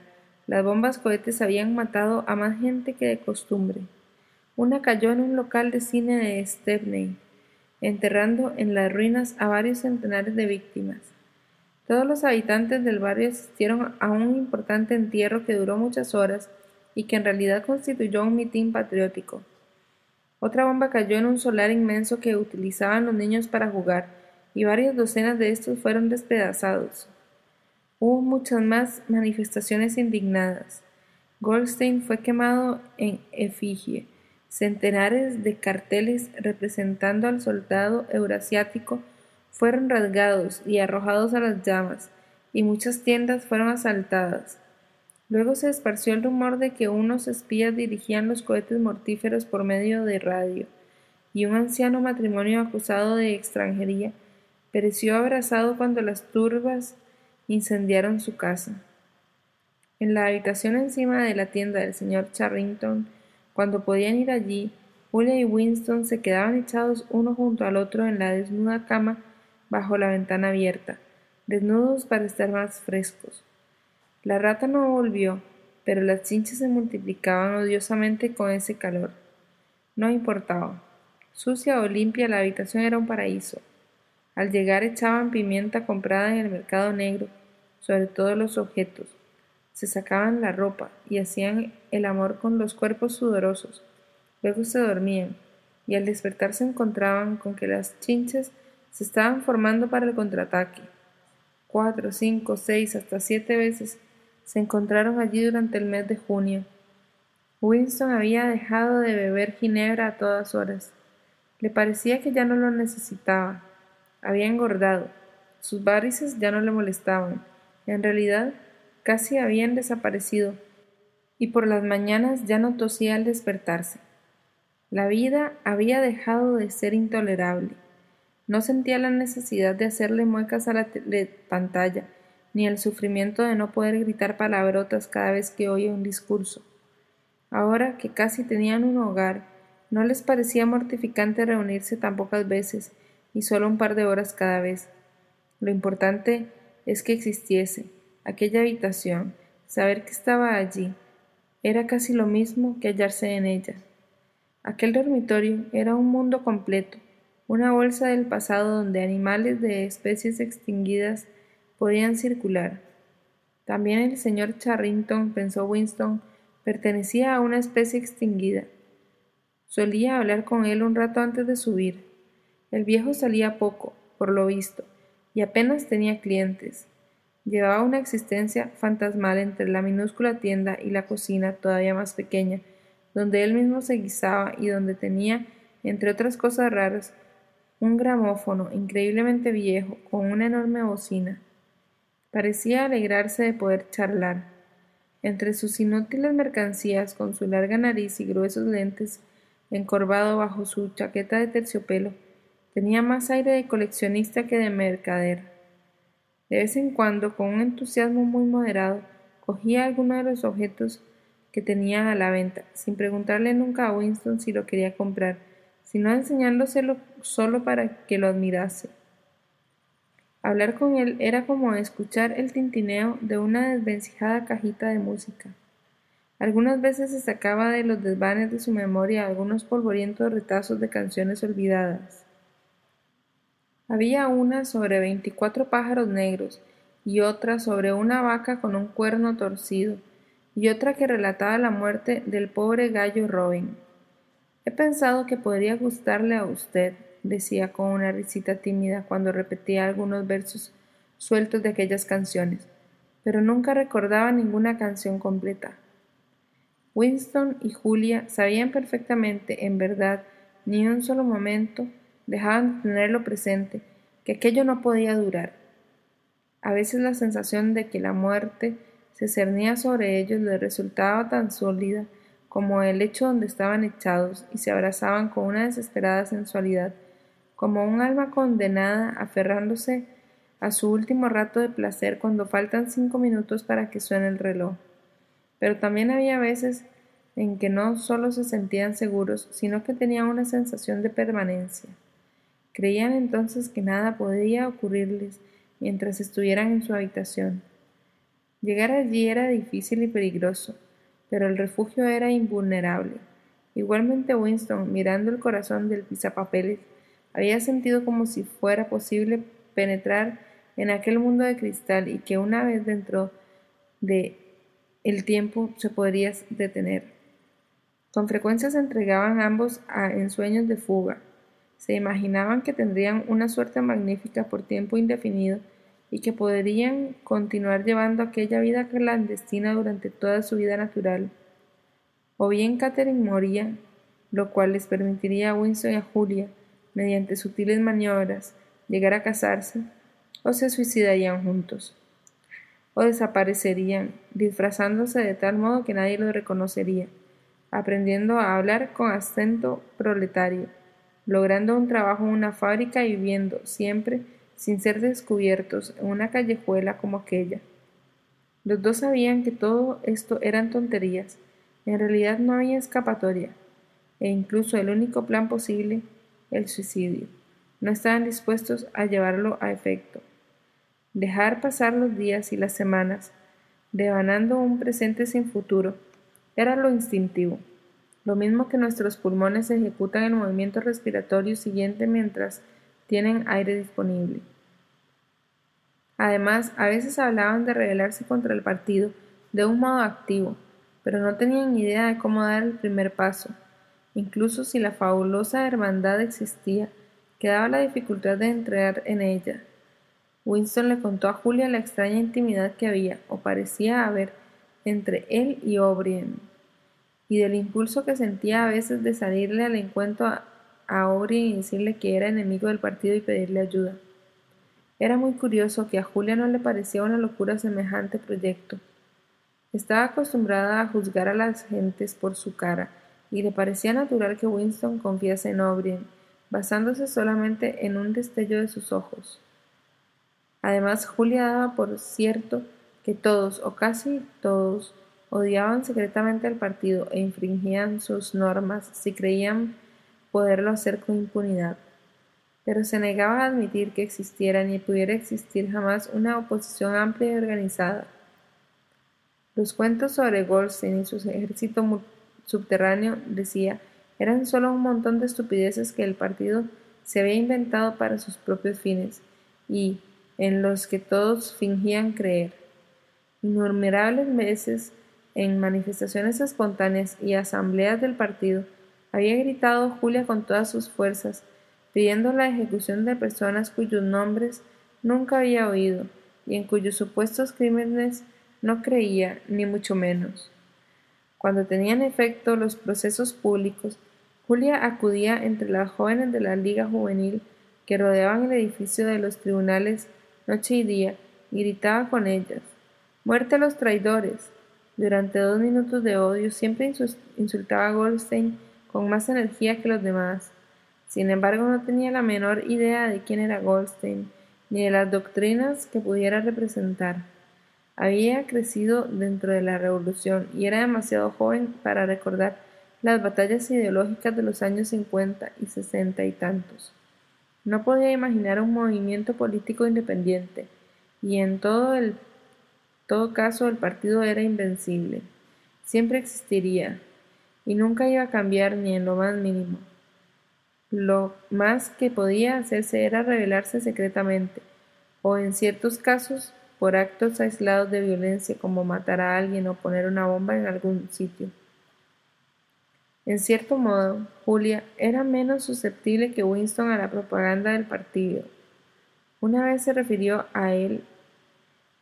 las bombas cohetes habían matado a más gente que de costumbre. Una cayó en un local de cine de Stepney, enterrando en las ruinas a varios centenares de víctimas. Todos los habitantes del barrio asistieron a un importante entierro que duró muchas horas y que en realidad constituyó un mitin patriótico. Otra bomba cayó en un solar inmenso que utilizaban los niños para jugar, y varias docenas de estos fueron despedazados. Hubo muchas más manifestaciones indignadas. Goldstein fue quemado en efigie. Centenares de carteles representando al soldado eurasiático fueron rasgados y arrojados a las llamas, y muchas tiendas fueron asaltadas. Luego se esparció el rumor de que unos espías dirigían los cohetes mortíferos por medio de radio, y un anciano matrimonio acusado de extranjería pereció abrazado cuando las turbas incendiaron su casa. En la habitación encima de la tienda del señor Charrington, cuando podían ir allí, Julia y Winston se quedaban echados uno junto al otro en la desnuda cama bajo la ventana abierta, desnudos para estar más frescos. La rata no volvió, pero las chinches se multiplicaban odiosamente con ese calor. No importaba. Sucia o limpia, la habitación era un paraíso. Al llegar echaban pimienta comprada en el mercado negro sobre todos los objetos, se sacaban la ropa y hacían el amor con los cuerpos sudorosos. Luego se dormían y al despertar se encontraban con que las chinches se estaban formando para el contraataque. Cuatro, cinco, seis, hasta siete veces se encontraron allí durante el mes de junio. Winston había dejado de beber ginebra a todas horas. Le parecía que ya no lo necesitaba. Había engordado. Sus varices ya no le molestaban. En realidad, casi habían desaparecido, y por las mañanas ya no tosía al despertarse. La vida había dejado de ser intolerable. No sentía la necesidad de hacerle muecas a la pantalla, ni el sufrimiento de no poder gritar palabrotas cada vez que oía un discurso. Ahora que casi tenían un hogar, no les parecía mortificante reunirse tan pocas veces y solo un par de horas cada vez. Lo importante es que existiese aquella habitación, saber que estaba allí, era casi lo mismo que hallarse en ella. Aquel dormitorio era un mundo completo, una bolsa del pasado donde animales de especies extinguidas podían circular. También el señor Charrington, pensó Winston, pertenecía a una especie extinguida. Solía hablar con él un rato antes de subir. El viejo salía poco, por lo visto, y apenas tenía clientes. Llevaba una existencia fantasmal entre la minúscula tienda y la cocina todavía más pequeña, donde él mismo se guisaba y donde tenía, entre otras cosas raras, un gramófono increíblemente viejo con una enorme bocina. Parecía alegrarse de poder charlar. Entre sus inútiles mercancías, con su larga nariz y gruesos lentes, encorvado bajo su chaqueta de terciopelo, Tenía más aire de coleccionista que de mercader. De vez en cuando, con un entusiasmo muy moderado, cogía alguno de los objetos que tenía a la venta, sin preguntarle nunca a Winston si lo quería comprar, sino enseñándoselo solo para que lo admirase. Hablar con él era como escuchar el tintineo de una desvencijada cajita de música. Algunas veces se sacaba de los desvanes de su memoria algunos polvorientos retazos de canciones olvidadas. Había una sobre veinticuatro pájaros negros y otra sobre una vaca con un cuerno torcido y otra que relataba la muerte del pobre gallo Robin. He pensado que podría gustarle a usted, decía con una risita tímida cuando repetía algunos versos sueltos de aquellas canciones, pero nunca recordaba ninguna canción completa. Winston y Julia sabían perfectamente, en verdad, ni un solo momento dejaban de tenerlo presente, que aquello no podía durar. A veces la sensación de que la muerte se cernía sobre ellos les resultaba tan sólida como el lecho donde estaban echados y se abrazaban con una desesperada sensualidad, como un alma condenada aferrándose a su último rato de placer cuando faltan cinco minutos para que suene el reloj. Pero también había veces en que no solo se sentían seguros, sino que tenían una sensación de permanencia. Creían entonces que nada podía ocurrirles mientras estuvieran en su habitación. Llegar allí era difícil y peligroso, pero el refugio era invulnerable. Igualmente Winston, mirando el corazón del pisapapeles, había sentido como si fuera posible penetrar en aquel mundo de cristal y que una vez dentro de el tiempo se podría detener. Con frecuencia se entregaban ambos a ensueños de fuga. Se imaginaban que tendrían una suerte magnífica por tiempo indefinido y que podrían continuar llevando aquella vida clandestina durante toda su vida natural. O bien Catherine moría, lo cual les permitiría a Winston y a Julia, mediante sutiles maniobras, llegar a casarse, o se suicidarían juntos, o desaparecerían, disfrazándose de tal modo que nadie los reconocería, aprendiendo a hablar con acento proletario, logrando un trabajo en una fábrica y viviendo siempre sin ser descubiertos en una callejuela como aquella. Los dos sabían que todo esto eran tonterías, en realidad no había escapatoria, e incluso el único plan posible, el suicidio. No estaban dispuestos a llevarlo a efecto. Dejar pasar los días y las semanas, devanando un presente sin futuro, era lo instintivo, lo mismo que nuestros pulmones ejecutan el movimiento respiratorio siguiente mientras tienen aire disponible. Además, a veces hablaban de rebelarse contra el partido de un modo activo, pero no tenían idea de cómo dar el primer paso. Incluso si la fabulosa hermandad existía, quedaba la dificultad de entrar en ella. Winston le contó a Julia la extraña intimidad que había, o parecía haber, entre él y O'Brien, y del impulso que sentía a veces de salirle al encuentro a, a y decirle que era enemigo del partido y pedirle ayuda. Era muy curioso que a Julia no le parecía una locura semejante proyecto. Estaba acostumbrada a juzgar a las gentes por su cara, y le parecía natural que Winston confiase en O'Brien, basándose solamente en un destello de sus ojos. Además, Julia daba por cierto que todos, o casi todos, odiaban secretamente al partido e infringían sus normas si creían poderlo hacer con impunidad, pero se negaba a admitir que existiera ni pudiera existir jamás una oposición amplia y organizada. Los cuentos sobre Goldstein y su ejército subterráneo, decía, eran solo un montón de estupideces que el partido se había inventado para sus propios fines y en los que todos fingían creer. Innumerables veces, en manifestaciones espontáneas y asambleas del partido, había gritado Julia con todas sus fuerzas, pidiendo la ejecución de personas cuyos nombres nunca había oído y en cuyos supuestos crímenes no creía, ni mucho menos. Cuando tenían efecto los procesos públicos, Julia acudía entre las jóvenes de la Liga Juvenil que rodeaban el edificio de los tribunales noche y día y gritaba con ellas Muerte a los traidores. Durante dos minutos de odio siempre insultaba a Goldstein con más energía que los demás. Sin embargo, no tenía la menor idea de quién era Goldstein, ni de las doctrinas que pudiera representar. Había crecido dentro de la revolución y era demasiado joven para recordar las batallas ideológicas de los años cincuenta y sesenta y tantos. No podía imaginar un movimiento político independiente, y en todo, el, todo caso el partido era invencible. Siempre existiría, y nunca iba a cambiar ni en lo más mínimo. Lo más que podía hacerse era rebelarse secretamente, o en ciertos casos por actos aislados de violencia como matar a alguien o poner una bomba en algún sitio. En cierto modo, Julia era menos susceptible que Winston a la propaganda del partido. Una vez se refirió a él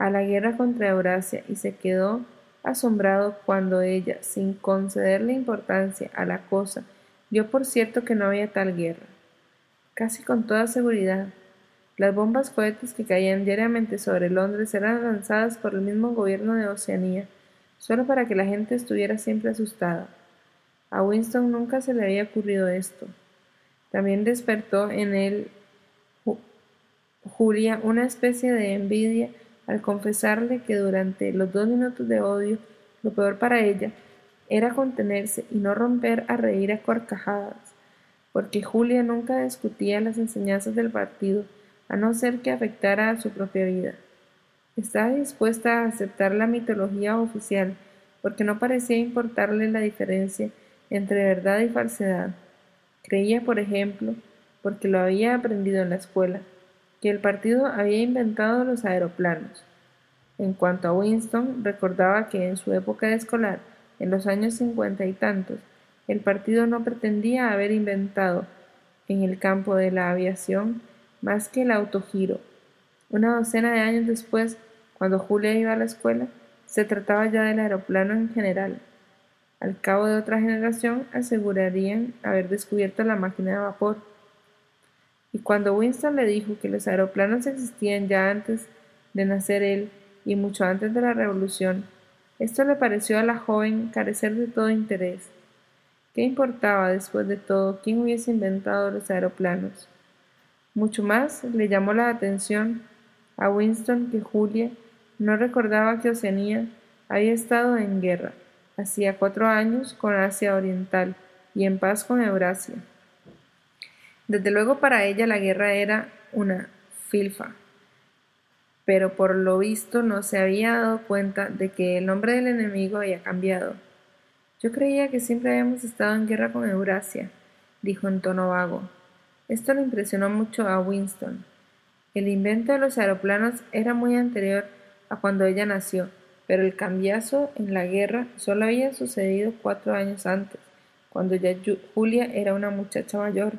a la guerra contra Eurasia y se quedó asombrado cuando ella, sin concederle importancia a la cosa, dio por cierto que no había tal guerra. Casi con toda seguridad, las bombas cohetes que caían diariamente sobre Londres eran lanzadas por el mismo gobierno de Oceanía, solo para que la gente estuviera siempre asustada. A Winston nunca se le había ocurrido esto. También despertó en él Julia una especie de envidia al confesarle que durante los dos minutos de odio lo peor para ella era contenerse y no romper a reír a carcajadas, porque Julia nunca discutía las enseñanzas del partido a no ser que afectara a su propia vida. Estaba dispuesta a aceptar la mitología oficial, porque no parecía importarle la diferencia entre verdad y falsedad. Creía, por ejemplo, porque lo había aprendido en la escuela, que el partido había inventado los aeroplanos. En cuanto a Winston, recordaba que en su época escolar, en los años cincuenta y tantos, el partido no pretendía haber inventado, en el campo de la aviación, más que el autogiro. Una docena de años después, cuando Julia iba a la escuela, se trataba ya del aeroplano en general. Al cabo de otra generación asegurarían haber descubierto la máquina de vapor. Y cuando Winston le dijo que los aeroplanos existían ya antes de nacer él y mucho antes de la revolución, esto le pareció a la joven carecer de todo interés. ¿Qué importaba después de todo quién hubiese inventado los aeroplanos? Mucho más le llamó la atención a Winston que Julia no recordaba que Oceanía había estado en guerra hacía cuatro años con Asia Oriental y en paz con Eurasia. Desde luego para ella la guerra era una filfa, pero por lo visto no se había dado cuenta de que el nombre del enemigo había cambiado. Yo creía que siempre habíamos estado en guerra con Eurasia, dijo en tono vago. Esto le impresionó mucho a Winston. El invento de los aeroplanos era muy anterior a cuando ella nació, pero el cambiazo en la guerra solo había sucedido cuatro años antes, cuando ya Julia era una muchacha mayor.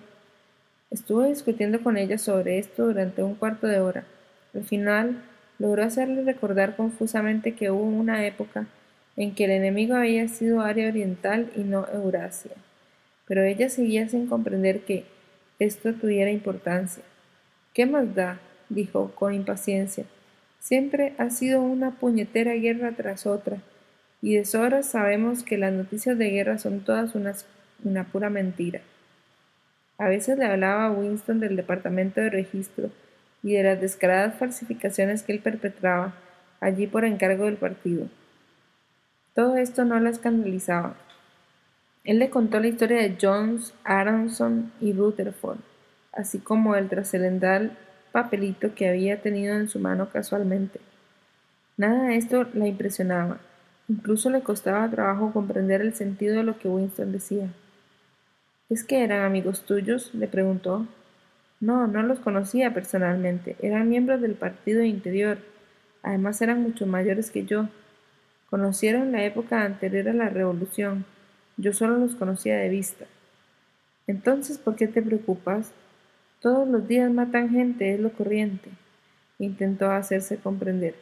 Estuve discutiendo con ella sobre esto durante un cuarto de hora. Al final, logró hacerle recordar confusamente que hubo una época en que el enemigo había sido área oriental y no Eurasia. Pero ella seguía sin comprender que, esto tuviera importancia. ¿Qué más da? dijo con impaciencia. Siempre ha sido una puñetera guerra tras otra, y de sobra sabemos que las noticias de guerra son todas una pura mentira. A veces le hablaba a Winston del departamento de registro y de las descaradas falsificaciones que él perpetraba allí por encargo del partido. Todo esto no la escandalizaba. Él le contó la historia de Jones, Aronson y Rutherford, así como el trascendental papelito que había tenido en su mano casualmente. Nada de esto la impresionaba. Incluso le costaba trabajo comprender el sentido de lo que Winston decía. ¿Es que eran amigos tuyos? le preguntó. No, no los conocía personalmente. Eran miembros del partido interior. Además eran mucho mayores que yo. Conocieron la época anterior a la revolución yo solo los conocía de vista. Entonces, ¿por qué te preocupas? Todos los días matan gente, es lo corriente. Intentó hacerse comprender.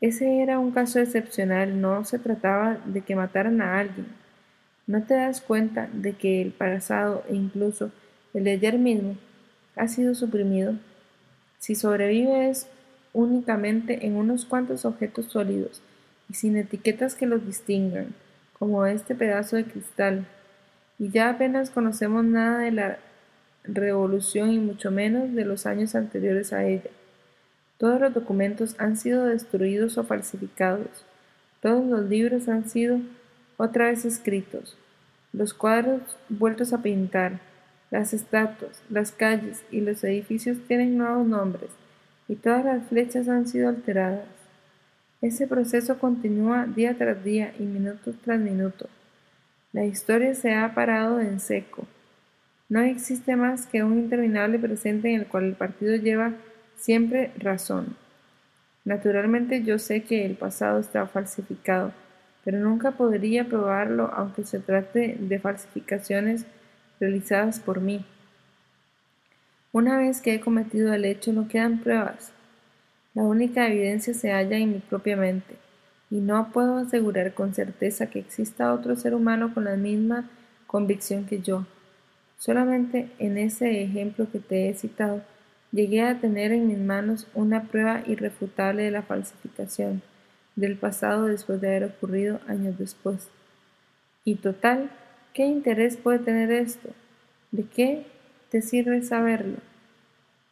Ese era un caso excepcional, no se trataba de que mataran a alguien. ¿No te das cuenta de que el pasado e incluso el de ayer mismo ha sido suprimido? Si sobrevives únicamente en unos cuantos objetos sólidos y sin etiquetas que los distingan, como este pedazo de cristal, y ya apenas conocemos nada de la revolución y mucho menos de los años anteriores a ella. Todos los documentos han sido destruidos o falsificados. Todos los libros han sido otra vez escritos. Los cuadros vueltos a pintar. Las estatuas, las calles y los edificios tienen nuevos nombres y todas las flechas han sido alteradas. Ese proceso continúa día tras día y minuto tras minuto. La historia se ha parado en seco. No existe más que un interminable presente en el cual el partido lleva siempre razón. Naturalmente yo sé que el pasado está falsificado, pero nunca podría probarlo aunque se trate de falsificaciones realizadas por mí. Una vez que he cometido el hecho no quedan pruebas. La única evidencia se halla en mi propia mente, y no puedo asegurar con certeza que exista otro ser humano con la misma convicción que yo. Solamente en ese ejemplo que te he citado llegué a tener en mis manos una prueba irrefutable de la falsificación del pasado después de haber ocurrido años después. Y total, ¿qué interés puede tener esto? ¿De qué te sirve saberlo?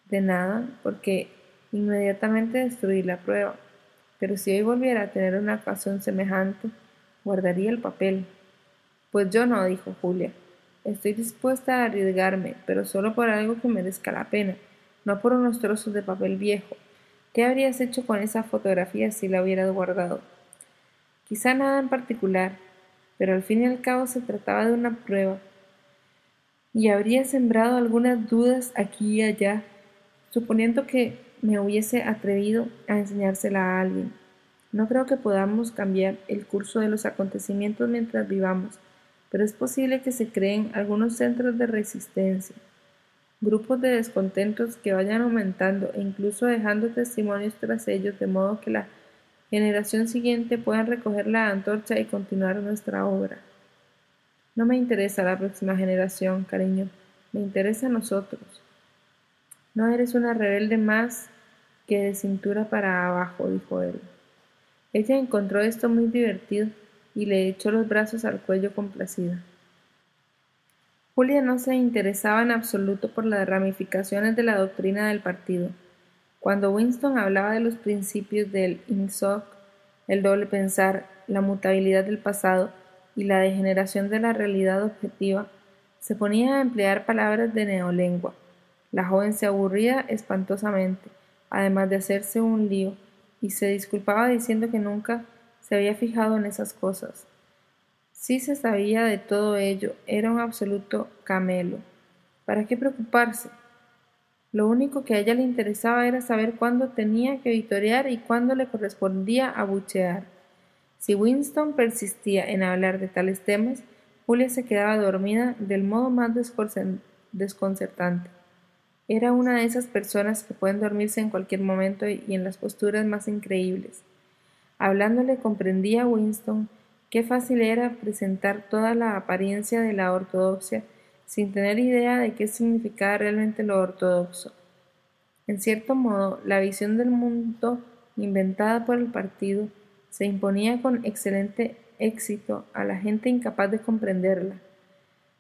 De nada, porque inmediatamente destruí la prueba. Pero si hoy volviera a tener una ocasión semejante, guardaría el papel. Pues yo no, dijo Julia. Estoy dispuesta a arriesgarme, pero solo por algo que merezca la pena no por unos trozos de papel viejo. ¿Qué habrías hecho con esa fotografía si la hubieras guardado? Quizá nada en particular, pero al fin y al cabo se trataba de una prueba. Y habría sembrado algunas dudas aquí y allá, suponiendo que me hubiese atrevido a enseñársela a alguien. No creo que podamos cambiar el curso de los acontecimientos mientras vivamos, pero es posible que se creen algunos centros de resistencia grupos de descontentos que vayan aumentando e incluso dejando testimonios tras ellos de modo que la generación siguiente pueda recoger la antorcha y continuar nuestra obra. No me interesa la próxima generación, cariño, me interesa a nosotros. No eres una rebelde más que de cintura para abajo, dijo él. Ella encontró esto muy divertido y le echó los brazos al cuello complacida. Julia no se interesaba en absoluto por las ramificaciones de la doctrina del partido. Cuando Winston hablaba de los principios del INSOC, el doble pensar, la mutabilidad del pasado y la degeneración de la realidad objetiva, se ponía a emplear palabras de neolengua. La joven se aburría espantosamente, además de hacerse un lío, y se disculpaba diciendo que nunca se había fijado en esas cosas. Sí se sabía de todo ello, era un absoluto camelo. ¿Para qué preocuparse? Lo único que a ella le interesaba era saber cuándo tenía que vitorear y cuándo le correspondía abuchear. Si Winston persistía en hablar de tales temas, Julia se quedaba dormida del modo más desconcertante. Era una de esas personas que pueden dormirse en cualquier momento y en las posturas más increíbles. Hablándole comprendía Winston Qué fácil era presentar toda la apariencia de la ortodoxia sin tener idea de qué significaba realmente lo ortodoxo. En cierto modo, la visión del mundo inventada por el partido se imponía con excelente éxito a la gente incapaz de comprenderla.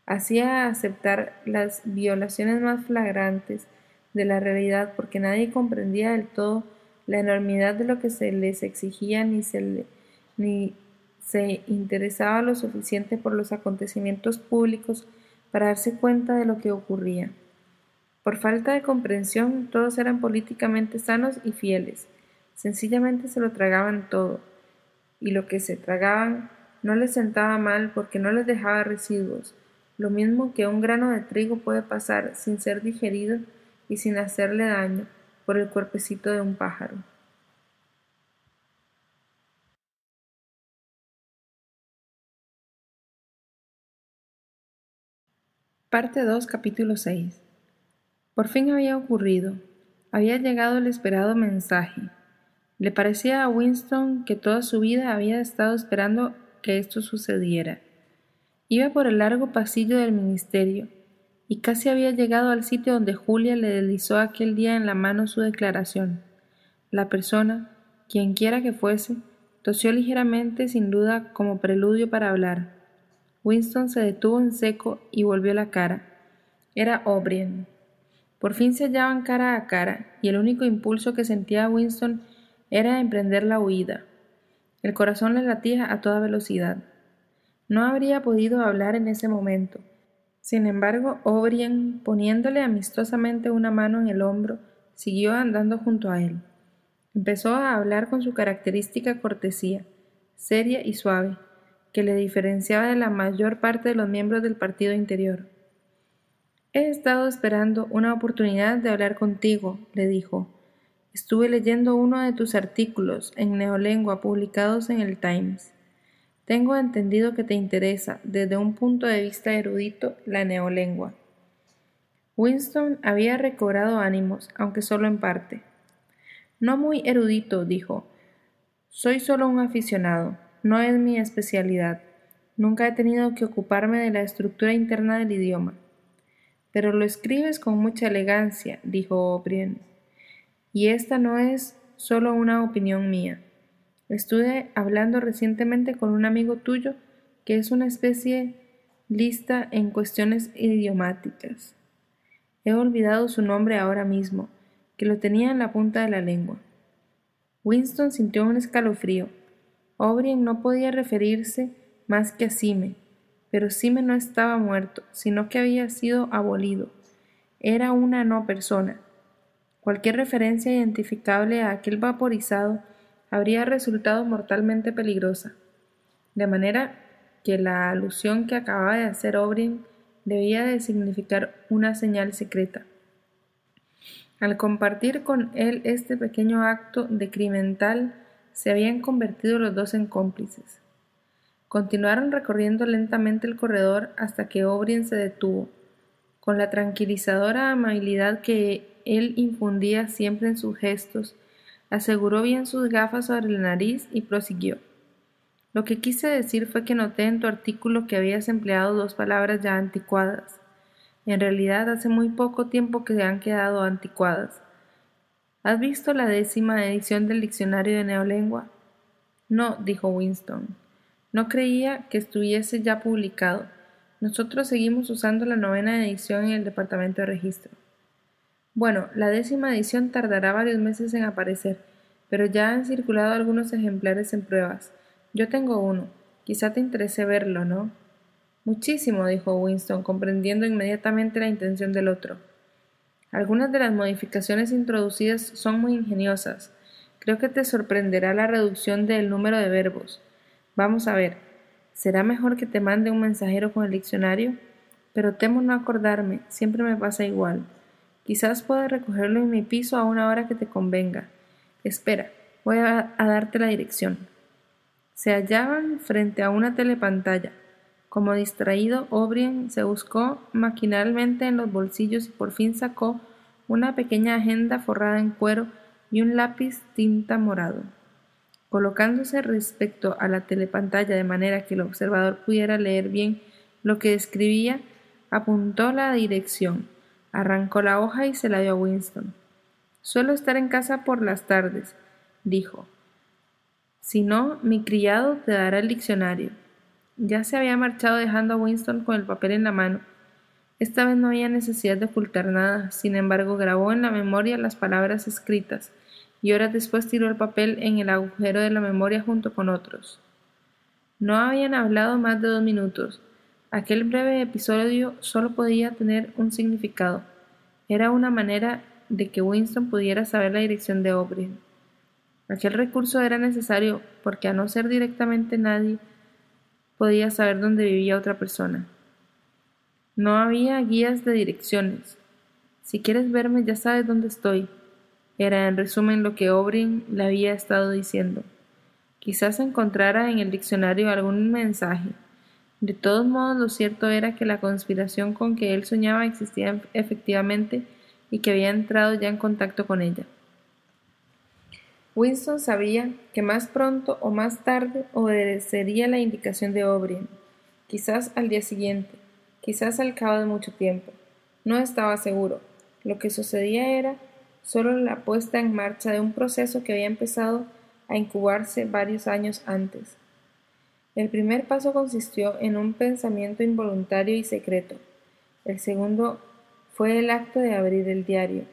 Hacía aceptar las violaciones más flagrantes de la realidad porque nadie comprendía del todo la enormidad de lo que se les exigía ni se le, ni se interesaba lo suficiente por los acontecimientos públicos para darse cuenta de lo que ocurría. Por falta de comprensión, todos eran políticamente sanos y fieles. Sencillamente se lo tragaban todo, y lo que se tragaban no les sentaba mal porque no les dejaba residuos, lo mismo que un grano de trigo puede pasar sin ser digerido y sin hacerle daño por el cuerpecito de un pájaro. Parte 2, capítulo 6. Por fin había ocurrido. Había llegado el esperado mensaje. Le parecía a Winston que toda su vida había estado esperando que esto sucediera. Iba por el largo pasillo del ministerio y casi había llegado al sitio donde Julia le deslizó aquel día en la mano su declaración. La persona, quienquiera que fuese, tosió ligeramente, sin duda como preludio para hablar. Winston se detuvo en seco y volvió la cara. Era O'Brien. Por fin se hallaban cara a cara, y el único impulso que sentía Winston era emprender la huida. El corazón le latía a toda velocidad. No habría podido hablar en ese momento. Sin embargo, O'Brien, poniéndole amistosamente una mano en el hombro, siguió andando junto a él. Empezó a hablar con su característica cortesía, seria y suave, que le diferenciaba de la mayor parte de los miembros del partido interior. He estado esperando una oportunidad de hablar contigo, le dijo. Estuve leyendo uno de tus artículos en neolengua publicados en el Times. Tengo entendido que te interesa, desde un punto de vista erudito, la neolengua. Winston había recobrado ánimos, aunque solo en parte. No muy erudito, dijo. Soy solo un aficionado, no es mi especialidad. Nunca he tenido que ocuparme de la estructura interna del idioma. Pero lo escribes con mucha elegancia, dijo O'Brien. Y esta no es solo una opinión mía. Estuve hablando recientemente con un amigo tuyo que es una especie lista en cuestiones idiomáticas. He olvidado su nombre ahora mismo, que lo tenía en la punta de la lengua. Winston sintió un escalofrío. O'Brien no podía referirse más que a Sime, pero Sime no estaba muerto, sino que había sido abolido. Era una no persona. Cualquier referencia identificable a aquel vaporizado habría resultado mortalmente peligrosa. De manera que la alusión que acababa de hacer O'Brien debía de significar una señal secreta. Al compartir con él este pequeño acto decrimental, se habían convertido los dos en cómplices. Continuaron recorriendo lentamente el corredor hasta que O'Brien se detuvo. Con la tranquilizadora amabilidad que él infundía siempre en sus gestos, aseguró bien sus gafas sobre la nariz y prosiguió. Lo que quise decir fue que noté en tu artículo que habías empleado dos palabras ya anticuadas. En realidad hace muy poco tiempo que se han quedado anticuadas. ¿Has visto la décima edición del diccionario de neolengua? No, dijo Winston. No creía que estuviese ya publicado. Nosotros seguimos usando la novena edición en el departamento de registro. Bueno, la décima edición tardará varios meses en aparecer, pero ya han circulado algunos ejemplares en pruebas. Yo tengo uno. Quizá te interese verlo, ¿no? Muchísimo, dijo Winston, comprendiendo inmediatamente la intención del otro. Algunas de las modificaciones introducidas son muy ingeniosas. Creo que te sorprenderá la reducción del número de verbos. Vamos a ver. ¿Será mejor que te mande un mensajero con el diccionario? Pero temo no acordarme, siempre me pasa igual. Quizás pueda recogerlo en mi piso a una hora que te convenga. Espera, voy a, darte la dirección. Se hallaban frente a una telepantalla. Como distraído, O'Brien se buscó maquinalmente en los bolsillos y por fin sacó una pequeña agenda forrada en cuero y un lápiz tinta morado. Colocándose respecto a la telepantalla de manera que el observador pudiera leer bien lo que escribía, apuntó la dirección, arrancó la hoja y se la dio a Winston. Suelo estar en casa por las tardes, dijo. Si no, mi criado te dará el diccionario. Ya se había marchado dejando a Winston con el papel en la mano. Esta vez no había necesidad de ocultar nada, sin embargo grabó en la memoria las palabras escritas, y horas después tiró el papel en el agujero de la memoria junto con otros. No habían hablado más de dos minutos. Aquel breve episodio solo podía tener un significado. Era una manera de que Winston pudiera saber la dirección de O'Brien. Aquel recurso era necesario porque a no ser directamente nadie podía saber dónde vivía otra persona. No había guías de direcciones. Si quieres verme ya sabes dónde estoy. Era en resumen lo que O'Brien le había estado diciendo. Quizás encontrara en el diccionario algún mensaje. De todos modos, lo cierto era que la conspiración con que él soñaba existía efectivamente y que había entrado ya en contacto con ella. Winston sabía que más pronto o más tarde obedecería la indicación de O'Brien, quizás al día siguiente, quizás al cabo de mucho tiempo. No estaba seguro. Lo que sucedía era solo la puesta en marcha de un proceso que había empezado a incubarse varios años antes. El primer paso consistió en un pensamiento involuntario y secreto. El segundo fue el acto de abrir el diario.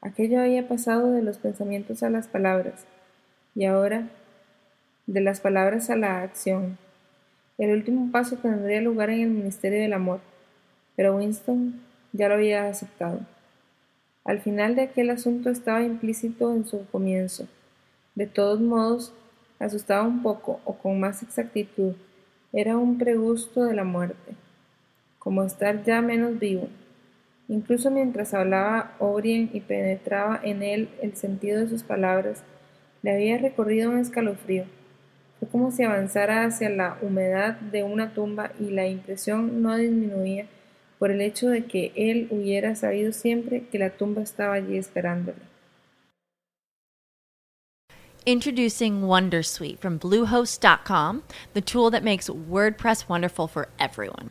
Aquello había pasado de los pensamientos a las palabras, y ahora de las palabras a la acción. El último paso tendría lugar en el Ministerio del Amor, pero Winston ya lo había aceptado. Al final de aquel asunto estaba implícito en su comienzo. De todos modos, asustaba un poco, o con más exactitud, era un pregusto de la muerte, como estar ya menos vivo. Incluso mientras hablaba Orien y penetraba en él el sentido de sus palabras, le había recorrido un escalofrío. Fue como si avanzara hacia la humedad de una tumba y la impresión no disminuía por el hecho de que él hubiera sabido siempre que la tumba estaba allí esperándole. Introducing Wondersuite from Bluehost.com, the tool that makes WordPress wonderful for everyone.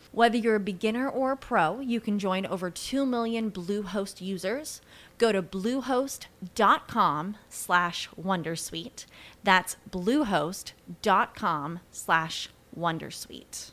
Whether you're a beginner or a pro, you can join over 2 million Bluehost users. Go to bluehost.com slash wondersuite. That's bluehost.com slash wondersuite.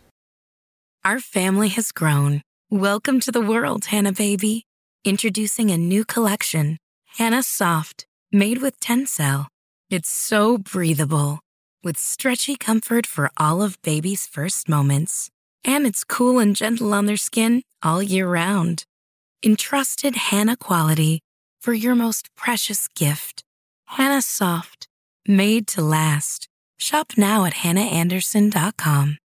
Our family has grown. Welcome to the world, Hannah baby. Introducing a new collection, Hannah Soft, made with Tencel. It's so breathable, with stretchy comfort for all of baby's first moments. And it's cool and gentle on their skin all year round. Entrusted Hannah quality for your most precious gift. Hannah Soft, made to last. Shop now at hannahanderson.com.